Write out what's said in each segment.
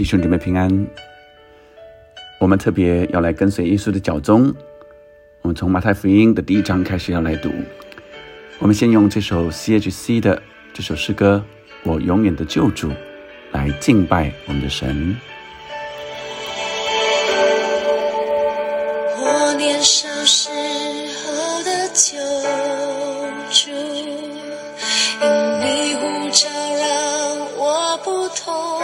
弟兄姊妹平安。我们特别要来跟随耶稣的脚踪。我们从马太福音的第一章开始要来读。我们先用这首 C.H.C 的这首诗歌《我永远的救主》来敬拜我们的神。我年少时候的救主，因你呼召让我不同，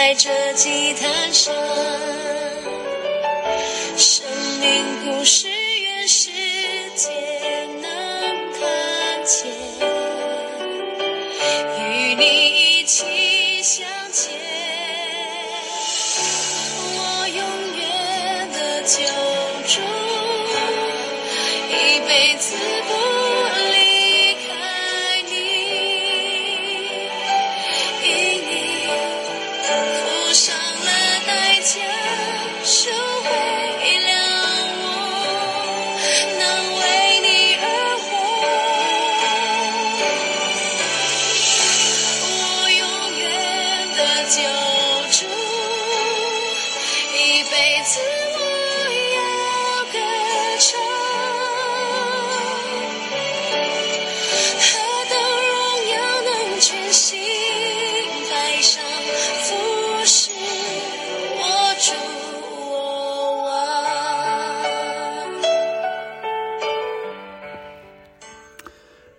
在这祭坛上，生命故事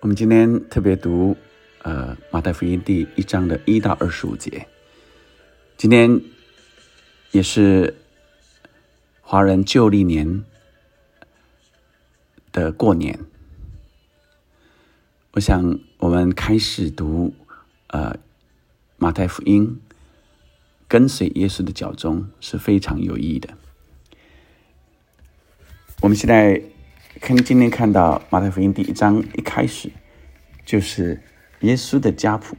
我们今天特别读呃马太福音第一章的一到二十五节。今天也是华人旧历年的过年。我想我们开始读呃马太福音，跟随耶稣的脚踪是非常有意义的。我们现在看今天看到马太福音第一章一开始就是耶稣的家谱。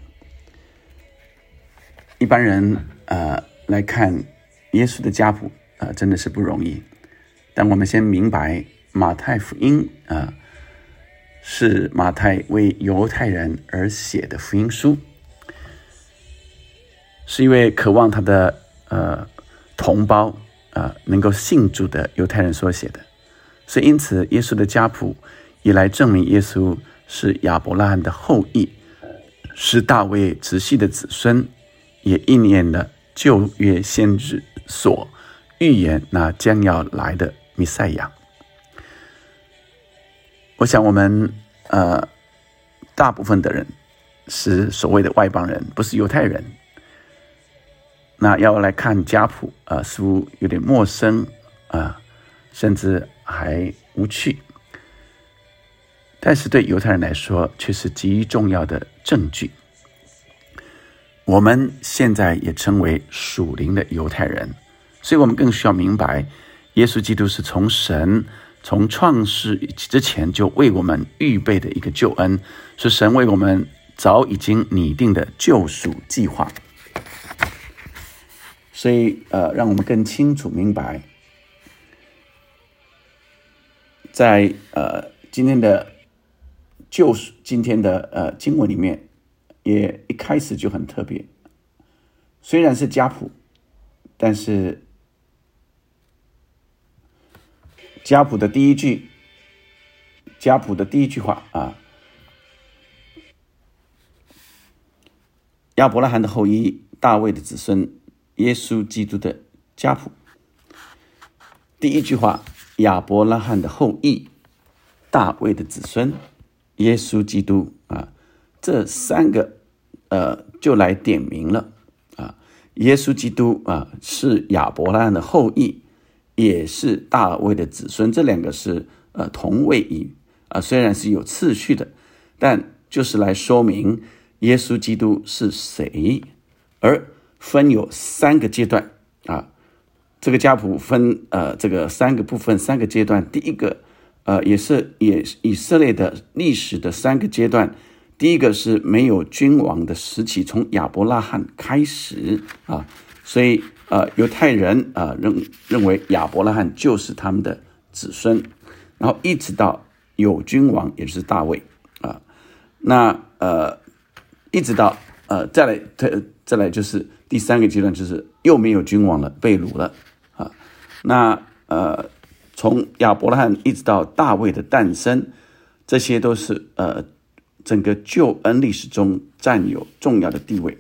一般人呃来看耶稣的家谱呃真的是不容易，但我们先明白马太福音啊、呃是马太为犹太人而写的福音书，是一位渴望他的呃同胞啊、呃能够信主的犹太人所写的。所以，因此，耶稣的家谱也来证明耶稣是亚伯拉罕的后裔，是大卫直系的子孙，也应验了旧约先知所预言那将要来的弥赛亚。我想，我们呃，大部分的人是所谓的外邦人，不是犹太人。那要来看家谱啊、呃，似乎有点陌生啊、甚至还无趣。但是对犹太人来说，却是极重要的证据。我们现在也称为属灵的犹太人，所以我们更需要明白，耶稣基督是从神从创世之前就为我们预备的一个救恩，是神为我们早已经拟定的救赎计划。所以，呃，让我们更清楚明白，在呃今天的救赎今天的呃经文里面，也一开始就很特别。虽然是家谱，但是家谱的第一句，家谱的第一句话啊，亚伯拉罕的后裔，大卫的子孙，耶稣基督的家谱。第一句话，亚伯拉罕的后裔，大卫的子孙，耶稣基督啊，这三个呃就来点名了啊，耶稣基督啊是亚伯拉罕的后裔，也是大卫的子孙，这两个是呃同位语啊，虽然是有次序的，但就是来说明耶稣基督是谁，而分有三个阶段。这个家谱分呃这个三个部分三个阶段，第一个呃也是也以色列的历史的三个阶段，第一个是没有君王的时期，从亚伯拉罕开始啊，所以呃，犹太人啊认认为亚伯拉罕就是他们的子孙，然后一直到有君王，也就是大卫啊，那呃，一直到呃再来再再来就是第三个阶段，就是又没有君王了，被掳了，那呃，从亚伯拉罕一直到大卫的诞生，这些都是呃。整个救恩历史中占有重要的地位。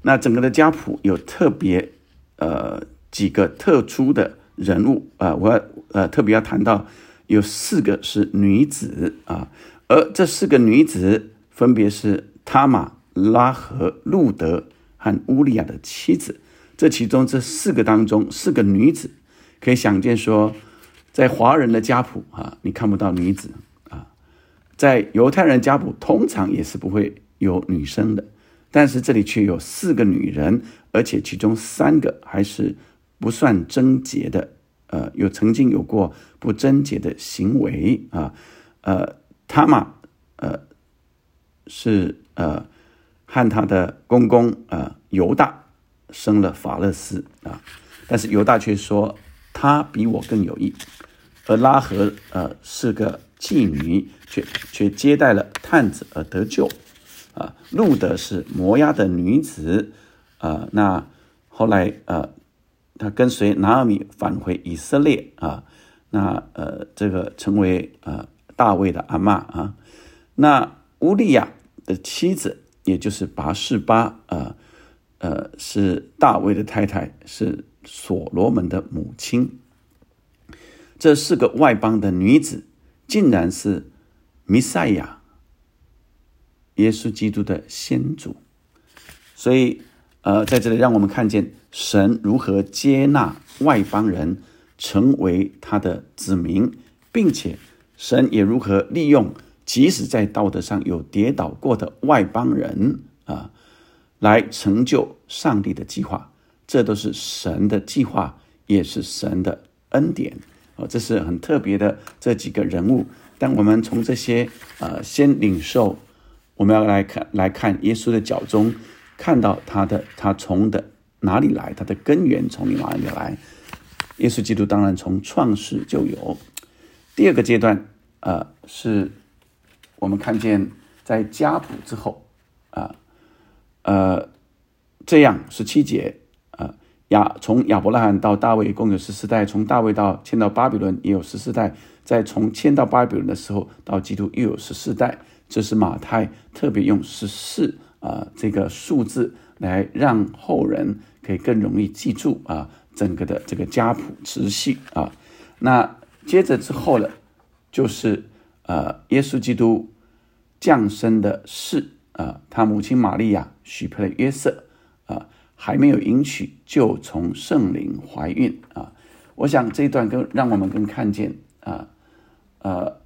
那整个的家谱有特别呃几个特殊的人物啊，我要呃特别要谈到有四个是女子啊，而这四个女子分别是塔玛、拉和、路德和乌利亚的妻子。这其中这四个当中，四个女子可以想见说，在华人的家谱啊，你看不到女子啊。在犹太人家谱通常也是不会有女生的，但是这里却有四个女人，而且其中三个还是不算贞洁的，呃，有曾经有过不贞洁的行为啊，呃，他玛，呃，是呃和他的公公呃犹大生了法勒斯啊，但是犹大却说他比我更有益，而拉合呃是个。妓女却却接待了探子而得救，啊，路德是摩押的女子，啊，那后来呃，他跟随拿尔米返回以色列啊，那呃，这个成为呃大卫的阿妈啊，那乌利亚的妻子，也就是拔示巴，呃呃，是大卫的太太，是所罗门的母亲，这四个外邦的女子。竟然是弥赛亚，耶稣基督的先祖，所以，呃，在这里让我们看见神如何接纳外邦人成为他的子民，并且神也如何利用即使在道德上有跌倒过的外邦人，来成就上帝的计划。这都是神的计划，也是神的恩典。哦，这是很特别的这几个人物。但我们从这些呃先领受，我们要来看来看耶稣的脚中，看到他的他从的哪里来，他的根源从哪里来。耶稣基督当然从创世就有。第二个阶段，呃，是我们看见在家谱之后，啊，呃，呃这样十七节啊。亚从亚伯拉罕到大卫共有十四代，从大卫到迁到巴比伦也有十四代，在从迁到巴比伦的时候到基督又有十四代。这是马太特别用十四啊这个数字来让后人可以更容易记住啊整个的这个家谱直系啊。那接着之后呢，就是呃耶稣基督降生的事啊，他母亲玛利亚许配了约瑟啊。还没有迎娶就从圣灵怀孕啊！我想这一段更让我们更看见啊，呃，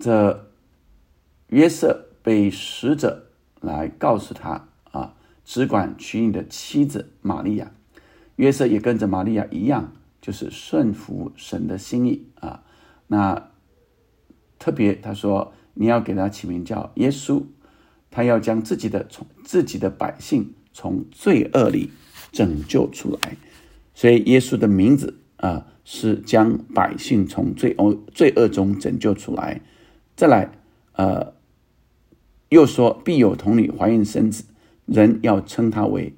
这约瑟被使者来告诉他啊，只管娶你的妻子玛利亚。约瑟也跟着玛利亚一样，就是顺服神的心意啊。那特别他说，你要给他起名叫耶稣，他要将自己的从自己的百姓。从罪恶里拯救出来，所以耶稣的名字啊，是将百姓从罪恶罪恶中拯救出来。再来，呃，又说必有童女怀孕生子，人要称他为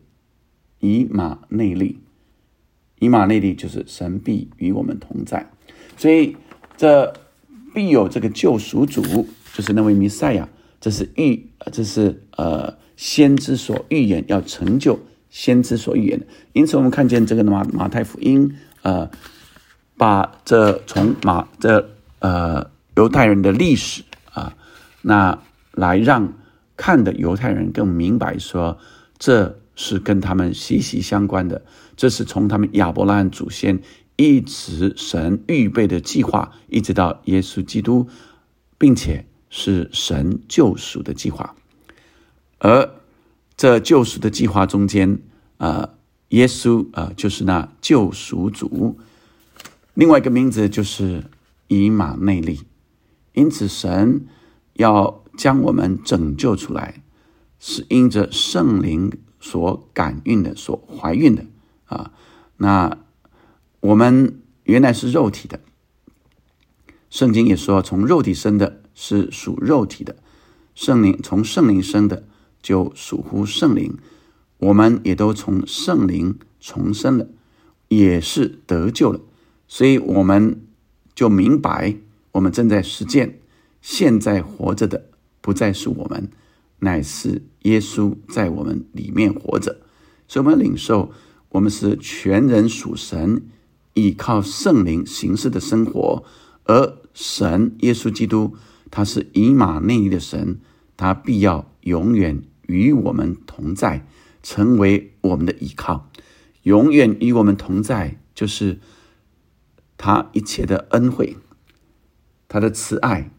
以马内利。以马内利就是神必与我们同在，所以这必有这个救赎主，就是那位弥赛亚。这是预，这是呃。先知所预言要成就，先知所预言的。因此，我们看见这个马马太福音，呃，把这从马这呃犹太人的历史啊，那来让看的犹太人更明白说，这是跟他们息息相关的。这是从他们亚伯拉罕祖先一直神预备的计划，一直到耶稣基督，并且是神救赎的计划。而这救赎的计划中间，啊，耶稣啊，就是那救赎主，另外一个名字就是以马内利。因此，神要将我们拯救出来，是因着圣灵所感孕的、所怀孕的啊。那我们原来是肉体的，圣经也说，从肉体生的是属肉体的，圣灵从圣灵生的就属乎圣灵。我们也都从圣灵重生了，也是得救了，所以我们就明白，我们正在实践。现在活着的不再是我们，乃是耶稣在我们里面活着。所以，我们领受，我们是全人属神，依靠圣灵行事的生活。而神耶稣基督，他是以马内利的神，他必要永远与我们同在。成为我们的依靠，永远与我们同在，就是他一切的恩惠，他的慈爱，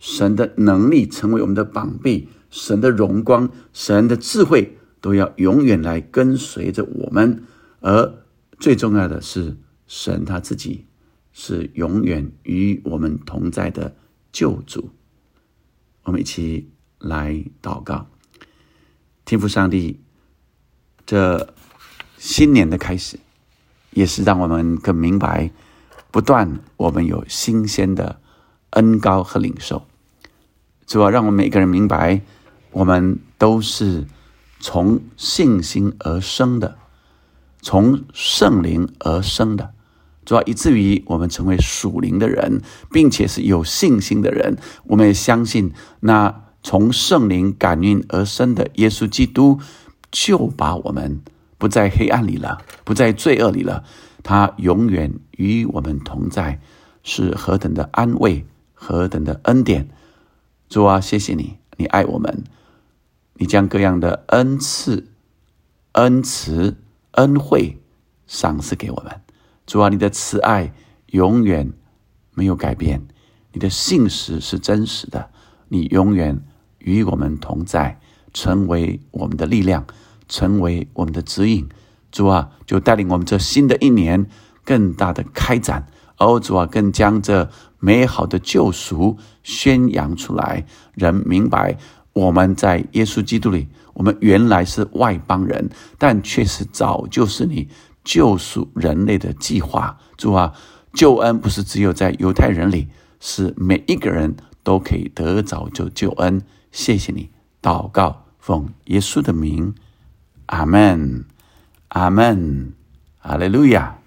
神的能力成为我们的膀臂，神的荣光，神的智慧都要永远来跟随着我们。而最重要的是，神他自己是永远与我们同在的救主。我们一起来祷告，天父上帝。这新年的开始，也是让我们更明白，不断我们有新鲜的恩高和领受。主要让我们每个人明白，我们都是从信心而生的，从圣灵而生的。主要以至于我们成为属灵的人，并且是有信心的人。我们也相信，那从圣灵感应而生的耶稣基督。就把我们不在黑暗里了，不在罪恶里了。他永远与我们同在，是何等的安慰，何等的恩典！主啊，谢谢你，你爱我们，你将各样的恩赐、恩慈、恩惠赏赐给我们。主啊，你的慈爱永远没有改变，你的信实是真实的，你永远与我们同在。成为我们的力量，成为我们的指引。主啊，就带领我们这新的一年更大的开展。哦，主啊，更将这美好的救赎宣扬出来。人明白我们在耶稣基督里，我们原来是外邦人，但却是早就是你救赎人类的计划。主啊，救恩不是只有在犹太人里，是每一个人都可以得着就救恩。谢谢你，祷告。奉耶稣的名，阿门，阿门，阿利路亚。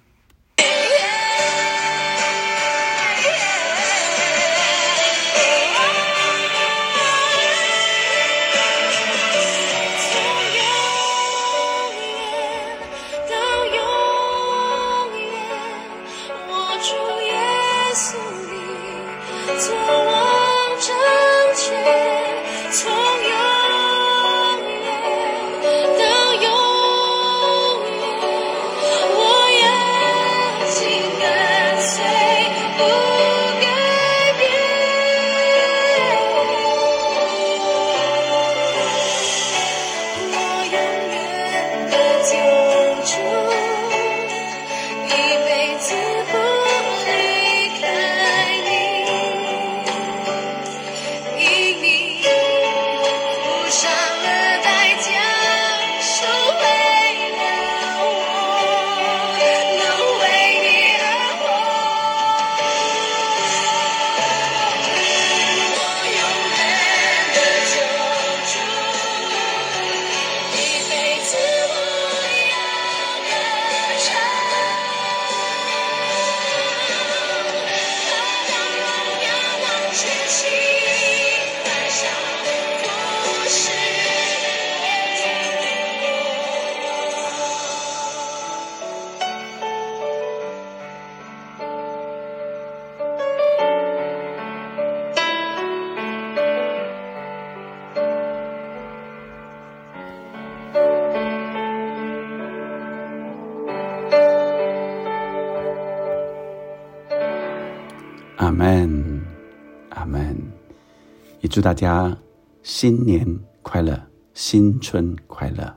祝大家新年快乐，新春快乐，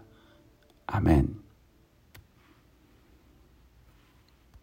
阿门。